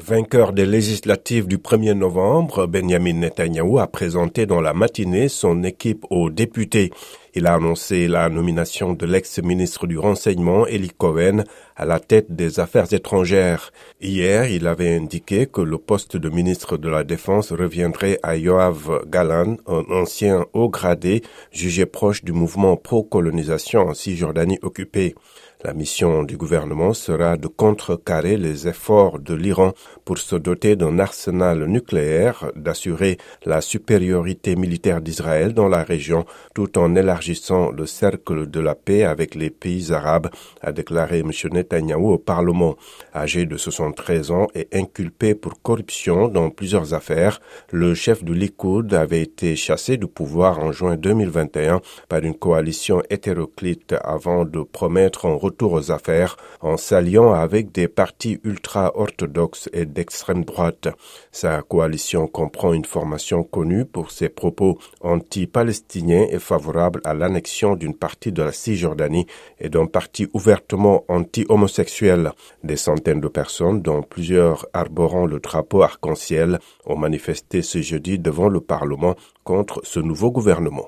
Vainqueur des législatives du 1er novembre, Benjamin Netanyahu a présenté dans la matinée son équipe aux députés. Il a annoncé la nomination de l'ex-ministre du Renseignement, Eli Cohen, à la tête des Affaires étrangères. Hier, il avait indiqué que le poste de ministre de la Défense reviendrait à Yoav Galan, un ancien haut gradé jugé proche du mouvement pro-colonisation en Cisjordanie occupée. La mission du gouvernement sera de contrecarrer les efforts de l'Iran pour se doter d'un arsenal nucléaire, d'assurer la supériorité militaire d'Israël dans la région, tout en élargissant le cercle de la paix avec les pays arabes, a déclaré M. Netanyahu au Parlement. Âgé de 73 ans et inculpé pour corruption dans plusieurs affaires, le chef du Likoud avait été chassé du pouvoir en juin 2021 par une coalition hétéroclite avant de promettre un retour aux affaires en s'alliant avec des partis ultra-orthodoxes et d'extrême droite. Sa coalition comprend une formation connue pour ses propos anti-palestiniens et favorable à l'annexion d'une partie de la Cisjordanie et d'un parti ouvertement anti-homosexuel. Des centaines de personnes, dont plusieurs arborant le drapeau arc-en-ciel, ont manifesté ce jeudi devant le Parlement contre ce nouveau gouvernement.